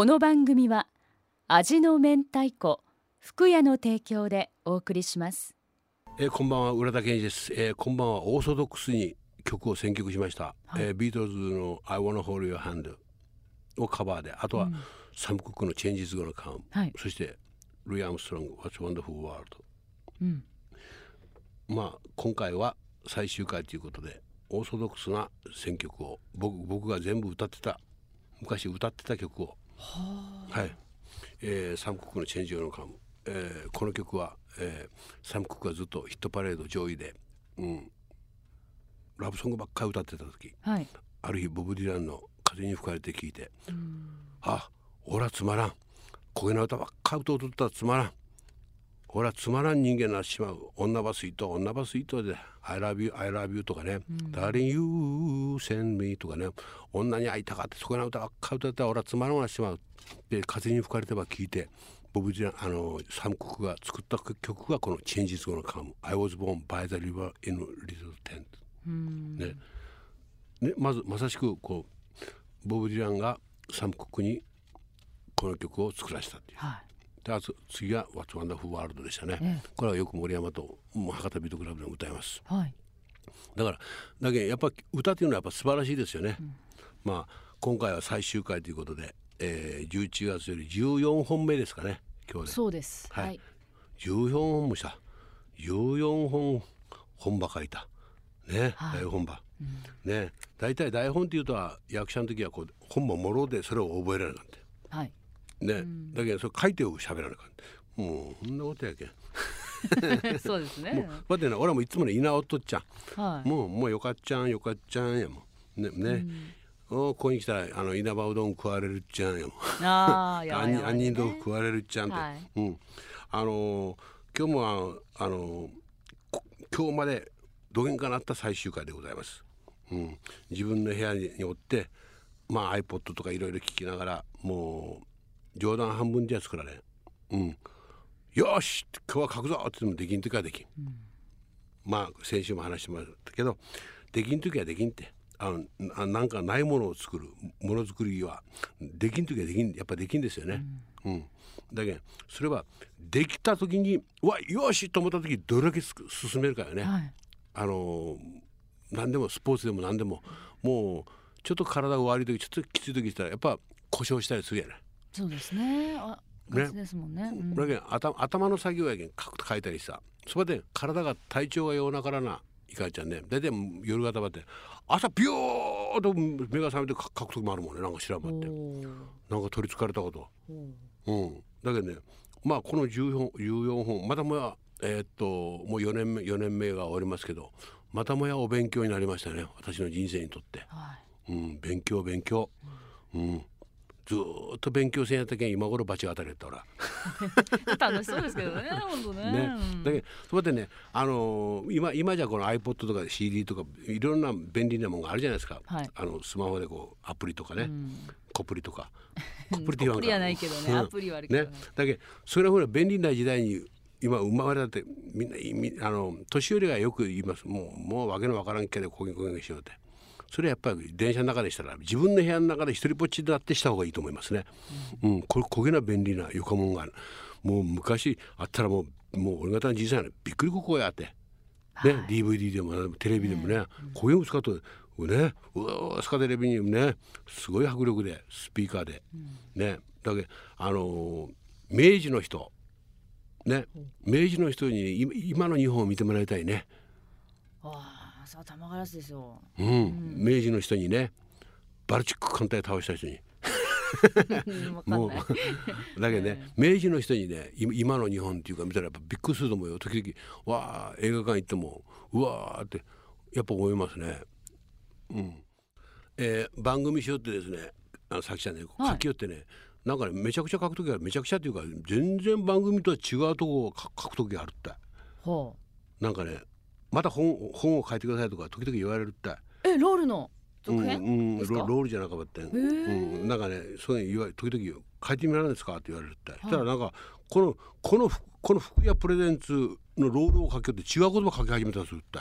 この番組は味の明太子福屋の提供でお送りします。えー、こんばんは浦田健二です、えー、こんばんはオーソドックスに曲を選曲しました、はい。えービートルズの「I Wanna Hold Your Hand」をカバーであとは、サム・クックの「Changes Gonna Come」はいそしてルイ・アームストロング「What's Wonderful World うん」まあ今回は最終回ということでオーソドックスな選曲を僕僕が全部歌ってた昔歌ってた曲をはい、えーサム・クックの「チェンジ・オのカム」えーこの曲は、えーサム・クックがずっとヒットパレード上位で、うん、ラブソングばっかり歌ってた時はい。ある日ボブ・ディランの「風に吹かれて」聞いて「あ俺はつまらん。焦げな歌ばっかり歌うとったらつまらん俺はつまらん人間になってしまう。女バスイート女バスイートで「I love you I love you」とかね「Darling you send me」とかね。女に会いたかってそこな歌ばっかり歌ったら俺はつまらんなってしまう。で風に吹かれてば聞いてボブ・ディランあのサム・クックが作った曲がこの「Changes Gonna Come」「I was born by the river in a little tent」ね。ね、まずまさしくこうボブ・ディランがサム・クックにこの曲を作らせたっていう。はいと次は「What's Wonderful World」でしたね、えこれはよく森山ともう博多ビートクラブでも歌います。はい。だからだけどやっぱ歌っていうのはやっぱ素晴らしいですよね、まあ今回は最終回ということで、えー、11月より14本目ですかね今日で。そうです。はい。はい。14本もした14本本場書いた。ね、はい。大本場、ね大体台本っていうとは役者の時はこう本ももろでそれを覚えられなかったはいね、だけどそれ書いてを喋らなかったもうそんなことやけん。そうですもうねだってね俺はもういつもね稲尾っとっちゃん。はい。もうもうよかっちゃんよかっちゃんやもん。ねね、おここに来たらあの稲葉うどん食われるっちゃんやもん。ああやばいやばい杏仁豆腐食われるっちゃんって、はい。うん。あのー今日もああのーこ今日までどげんかなった最終回でございます、うん、自分の部屋におってまあ iPod とかいろいろ聞きながらもう冗談半分じゃ作られん、うん、よし今日は書くぞってもできん時はできん、まあ先週も話してもらったけどできん時はできんって。あのななんかないものを作るものづくりは。できん時はできんやっぱできんですよね。うん。だけどそれはできた時にうわよしと思った時どれだけす進めるかよね。はい。あの何でもスポーツでも何でももうちょっと体が悪い時ちょっときつい時したらやっぱ故障したりするやね。そうですね。あガチですもんね。うん。だけど頭頭の作業やけん書く書いたりさ。そこで体が体調が弱なからな。いかんちゃんね。大体夜方ばって朝ビューッと目が覚めて書書く時もあるもんね。なんか知らんばって。なんか取りつかれたこと。うん。だけどねまあこの14 14本またもやえーっともう4年目4年目が終わりますけどまたもやお勉強になりましたね。私の人生にとって。はい。うん、勉強勉強、うん、ずーっと勉強せんやったけん今頃罰が当たれたら。楽しそうですけどね本当ね。ね、うん。だけどそうやってね、あのー今今じゃこの iPod とか CD とかいろんな便利なものがあるじゃないですか、はい。あのスマホでこうアプリとかね、うん。コプリとか。コプリって言わんか。コプリはないけどねうん。アプリはあるけどね。ね。だけどそれはほら便利な時代に今生まれたってみんなみあの年寄りがよく言います。もうもうわけのわからんけどこげこげしようってそれはやっぱり電車の中でしたら自分の部屋の中で一人ぼっちであってした方がいいと思いますね。うん、これ焦げな便利な横もんがある。もう昔あったらもうもう俺方のじいさんやねびっくりここやって。ね、DVD でもテレビでもね、こういうの使ってねうわースカテレビにねすごい迫力でスピーカーで、ね。だけどあのー明治の人ね。明治の人に今今の日本を見てもらいたいね、ああそう玉ガラスですよ。うん。明治の人にねバルチック艦隊倒した人に。もう だけどね、明治の人にね今今の日本っていうか見たらやっぱびっくりすると思うよ。時々わあ映画館行ってもうわーってやっぱ思いますね。うん。えー番組しようってですねあのさきちゃんねはい。書きよってね、なんかねめちゃくちゃ書く時はめちゃくちゃっていうか全然番組とは違うとこを書書く時があるって。ほなんかねまた本本を書いてくださいとか時々言われるって。うえロールのうん続編、うん、ですか？ロロールじゃなかったん、うん、なんかねそういうの言われ時々書いてみられないですか？って言われるって、そしたらなんかこのこのこの福屋プレゼンツのロールを書きよって違う言葉書き始めたりするって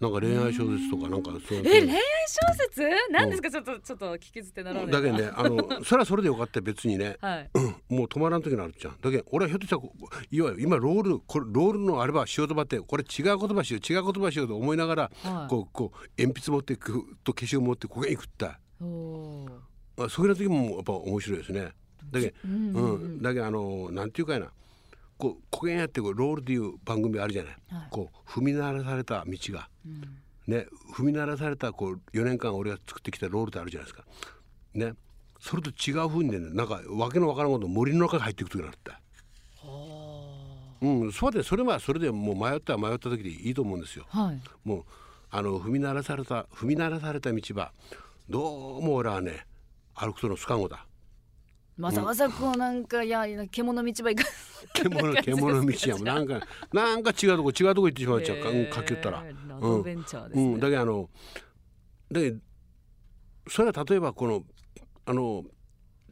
なんか恋愛小説とかなんかそうえ恋愛小説？なんですか、ちょっとちょっと聞き捨てならないだけどねあの それはそれでよかった別にね。はい。もう止まらん時になるじゃん。だけど俺はひょっとしたらこいわゆる今ロールこれロールのあればしようとばってこれ違う言葉しよう違う言葉しようと思いながら、はい。こうこう鉛筆持ってくと消しゴム持ってここに行くったおおあそういう時もやっぱ面白いですね。だけどうんううんん、だけどあのなんていうかやなこうこげんやってこうロールっていう番組あるじゃない、はい。こう踏み鳴らされた道が、ね踏み鳴らされたこう4年間俺が作ってきたロールってあるじゃないですか。ね。それと違う風にねなんかわけのわからんこと森の中に入っていく時があった。うん。そうでそれはそれでもう迷ったら迷った時でいいと思うんですよ。はい。もうあの踏み鳴らされた踏み鳴らされた道はどうも俺はね歩くとの不可能だわざわざこうなんかいや獣道ば行か獣 獣道やもん。なんかなんか違うとこ違うとこ行ってしまう じゃんかへー書きよったら。アドベンチャーですね、うん、だけどあのだけどそれは例えばこのあの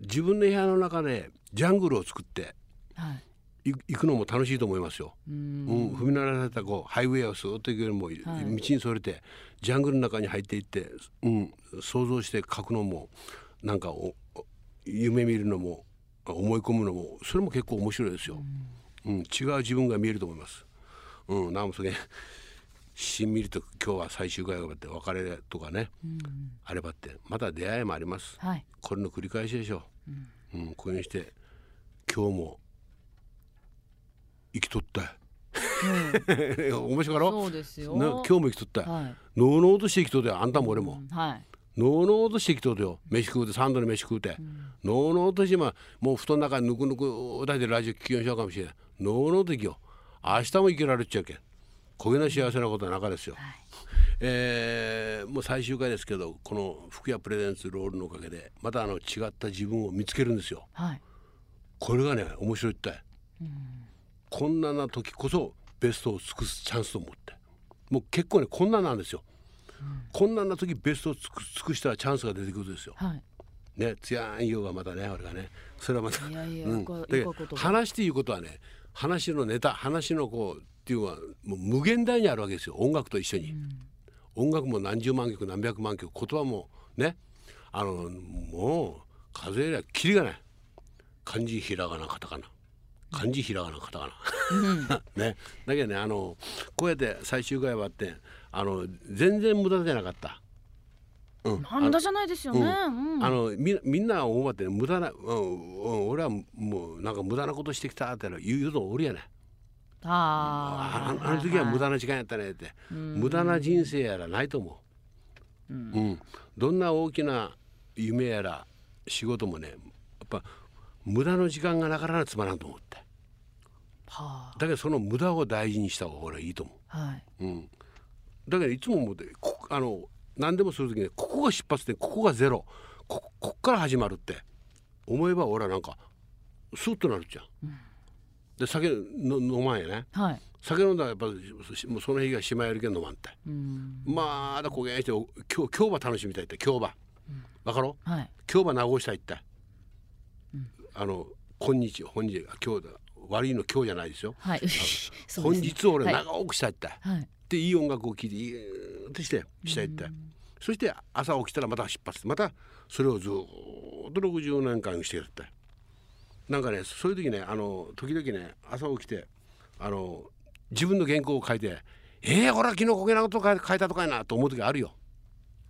自分の部屋の中でジャングルを作ってはい。い行くのも楽しいと思いますよ。ううん。ん、踏み鳴らされたこうハイウェイをスーッと行くよりも、はい。道にそれてジャングルの中に入っていって、うん、想像して書くのもなんかおお夢見るのも思い込むのもそれも結構面白いですよ。うん、違う自分が見えると思います。うん、なんもそれしんみりと今日は最終回があって別れとかね、あればってまた出会いもあります。はいこれの繰り返しでしょう。うん、こういうふうにして今日も生きとったよ。面白かろ？そうですよな今日も生きとったよ。はいのうのうとして生きとったよあんたも俺も。はいのうのうとして生きとったよ飯食うて3度の飯食うて。のうのうとして今もう布団の中にぬくぬくだいてラジオ聞きようしようかもしれない。のうのうと生きよう。明日も生きられちゃうけん。焦げの幸せなことは中ですよ。えーもう最終回ですけどこの福屋プレゼンツロールのおかげでまたあの違った自分を見つけるんですよ。はいこれがね面白いって、こんなな時こそベストを尽くすチャンスと思ってもう結構ねこんなんなんですよ、こんなんな時ベストを尽くしたらチャンスが出てくるんですよ。はい。ねつやんようがまたね俺がね。それはまた。いやいやうん。話っていうことはね話のネタ話のこうっていうのはもう無限大にあるわけですよ。音楽と一緒に、音楽も何十万曲何百万曲言葉もねあのもう数えりゃキリがない。漢字ひらがなカタカナ。漢字ひらがなカタカナ。ね。だけどねあのこうやって最終回はってあの全然無駄じゃなかった。うん、なんだじゃないですよね、うん。あのみみんな思うわってね無駄な、うんうん、俺はもうなんか無駄なことしてきたっての言う言うのおるやねああー。ああの時は無駄な時間やったねって、無駄な人生やらないと思う、うん。どんな大きな夢やら仕事もねやっぱ無駄の時間がなかなかつまらんと思って。はだけどその無駄を大事にした方がいいと思う。あはい。うん、だけどいつも思ってここあの何でもする時にここが出発点ここがゼロここっから始まるって。思えば俺はなんかスッとなるじゃん。で酒の飲まんやね。はい。酒飲んだらやっぱもうその日がしまえるけん飲まんって、うん。まだ焦げんしてお今日今日は楽しみたいって今日はわかろ？はい。今日は直したいって、あの今日本日今日だ。悪いの今日じゃないですよ。はい。本日を俺はい。長くしたいって、はいでいい音楽を聴いていいとしてしたいって、そして朝起きたらまた出発またそれをずーっと60年間してやって。なんかねそういう時ねあの時々ね朝起きてあの自分の原稿を書いて「えー、俺は昨日こげなこと書いたとかいな」と思う時あるよ。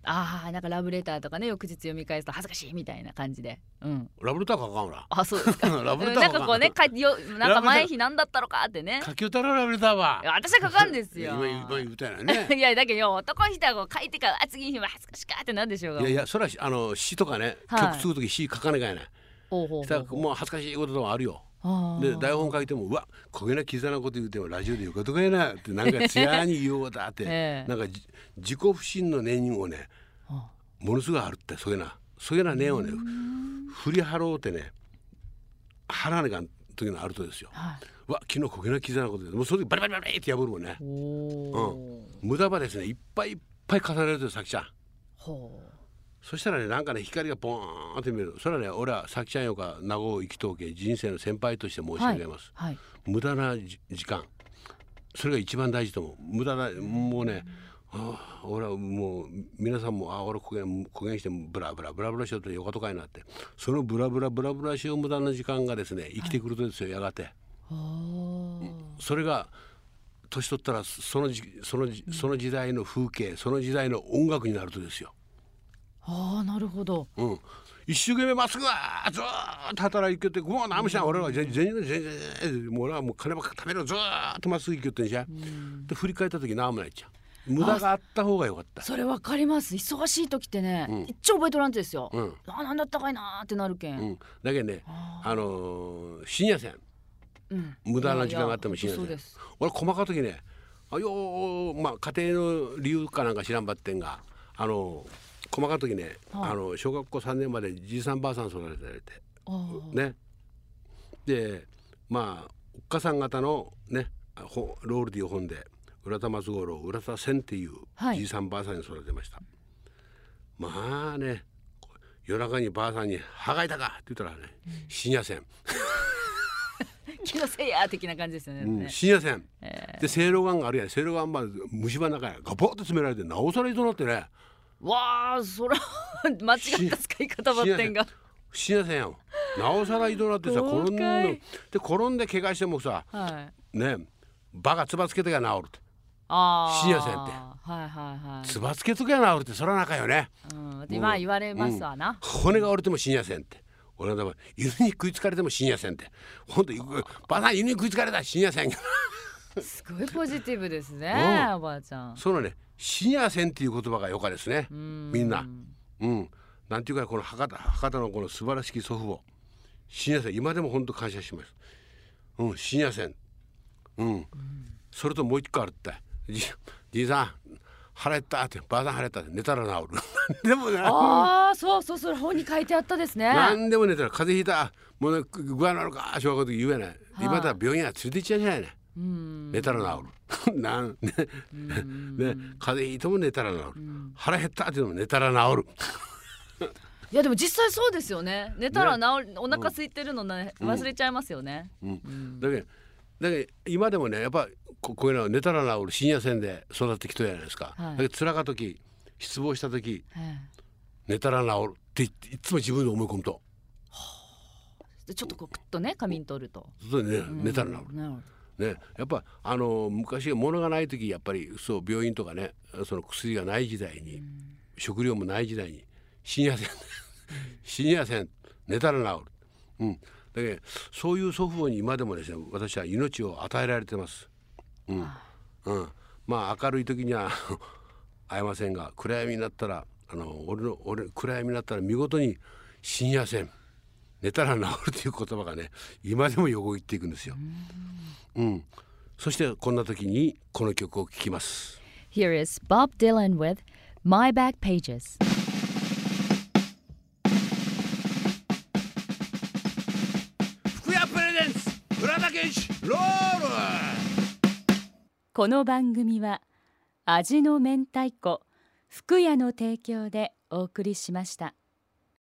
ああなんかラブレターとかね翌日読み返すと恥ずかしいみたいな感じで。うん。ラブレター書かんほら。あそうですか。ラブレターなんかこうねかよなんか前日なんだったのかってね。書き歌のラブレターは。私は書かんですよ。今今言ったよね。いやだけどよ男の人はこう書いてからあ次の日は恥ずかしかってなんでしょうが。いやいやそれはあの詩とかね、はい。曲作る時詩書かなきゃいけない。ほうほうほうもう恥ずかしいこととかあるよ。で台本書いてもうわこげなキザなこと言うてもラジオでよかとかやなってなんか艶に言おうだって、ええ。なんかじ自己不信の念をねあものすごいあるってそういうなそういうな念をね振り払おうってね払わなきゃん時のあるとですよ。はい。わ昨日こげなキザなことでもうその時バリバリバリって破るもんね。おお無駄場ですねいっぱいいっぱい重ねるとさきちゃん。ほうそしたらねなんかね光がポーンって見える。それはね俺はさきちゃんよか名護生きとうけ人生の先輩として申し上げます。はい無駄なじ時間。それが一番大事と思う。無駄なもうねああ俺はもう皆さんもああ俺こげこげんしてブラブラブラブラしようってよかとかになって。そのブラブラブラブラしよう無駄な時間がですね生きてくるとですよ、やがて。それが年取ったらそのじそのじその時代の風景その時代の音楽になるとですよ。ああなるほど、うん、一生懸命まっすぐはずーっと働いててもう何もしない俺は全然全然もう俺はもう金ばっか食べるずーっとまっすぐ行きよってんじゃん。で振り返った時何もないじゃん。無駄があった方がよかった。それわかります。忙しい時ってね、うん。一応覚えとらんとですよ、うん。あなんだったかいなーってなるけん、うん、だけどねあのー深夜線。うん。無駄な時間があっても深夜線。そうです。俺細かい時ねあよーまあ家庭の理由かなんか知らんばってんがあの細かい時ね、はい。あの小学校3年までじいさんばあさん育てられてね。でまあおっかさん方のねほロールという本で浦田松五郎浦田千っていうはい。じいさんばあさんに育てました、まあね夜中にばあさんに「歯がいたか?」って言ったらね「深夜線」気のせいや的な感じですよね。うんね深夜線えでせいろがんがあるやん。せいろがんま虫歯の中にガポッと詰められてなおさらいとなってね。ーわあそら 間違った使い方ばってんが。深夜線やんなおさらいとなってさ 転んでで転んで怪我してもさはい。ねバがつばつけときゃ治るって。ああ。深夜線って。はいはいはい。つばつけときゃ治るってそら仲よね。うん、でまあ言われますわな。骨が折れても深夜線って。俺はだから犬に食いつかれても深夜線って。ほんとばあさん犬に食いつかれた深夜線すごいポジティブですね、うん。おばあちゃん。そのね。深夜線っていう言葉がよかですね。うん。みんな。うん。なんていうかこの博多博多のこの素晴らしき祖父母深夜線今でも本当感謝します。うん。深夜線うん、それともう一個あるって。じじいさん腹減ったってばあさん腹減ったって寝たら治る。でもねああそうそうそれ本に書いてあったですね。何でも寝たら風邪ひいたもうね具合なのか小学校の時言えない、今だら病院は連れて行っちゃいけないね。うん。寝たら治る。なんねね風邪ひいても寝たら治る、腹減ったっても寝たら治る。いやでも実際そうですよね。寝たら治る、お腹空いてるのね、忘れちゃいますよね。うん、だけどだけど今でもねやっぱここういうのは寝たら治る。深夜線で育ってきたじゃないですか、はい。だけど辛か時失望した時え寝たら治る。っていつも自分で思い込むと。えでちょっとこうクッとね仮眠取ると。それで、ね寝たら治る。なるほね、やっぱあの昔物がない時やっぱりそう病院とかねその薬がない時代に、食料もない時代に深夜線深夜線寝たら治る、うん、だけどそういう祖父母に今でもですね私は命を与えられてます。うん。うん、まあ明るい時には 会えませんが暗闇になったらあの俺の俺暗闇になったら見事に深夜線寝たら治るという言葉がね今でも横切っていくんですよ。うん、そしてこんな時にこの曲を聴きます。Here is Bob Dylan with My Back Pages. 福屋プレゼンツ浦田健士ロールこの番組は味の明太子福屋の提供でお送りしました。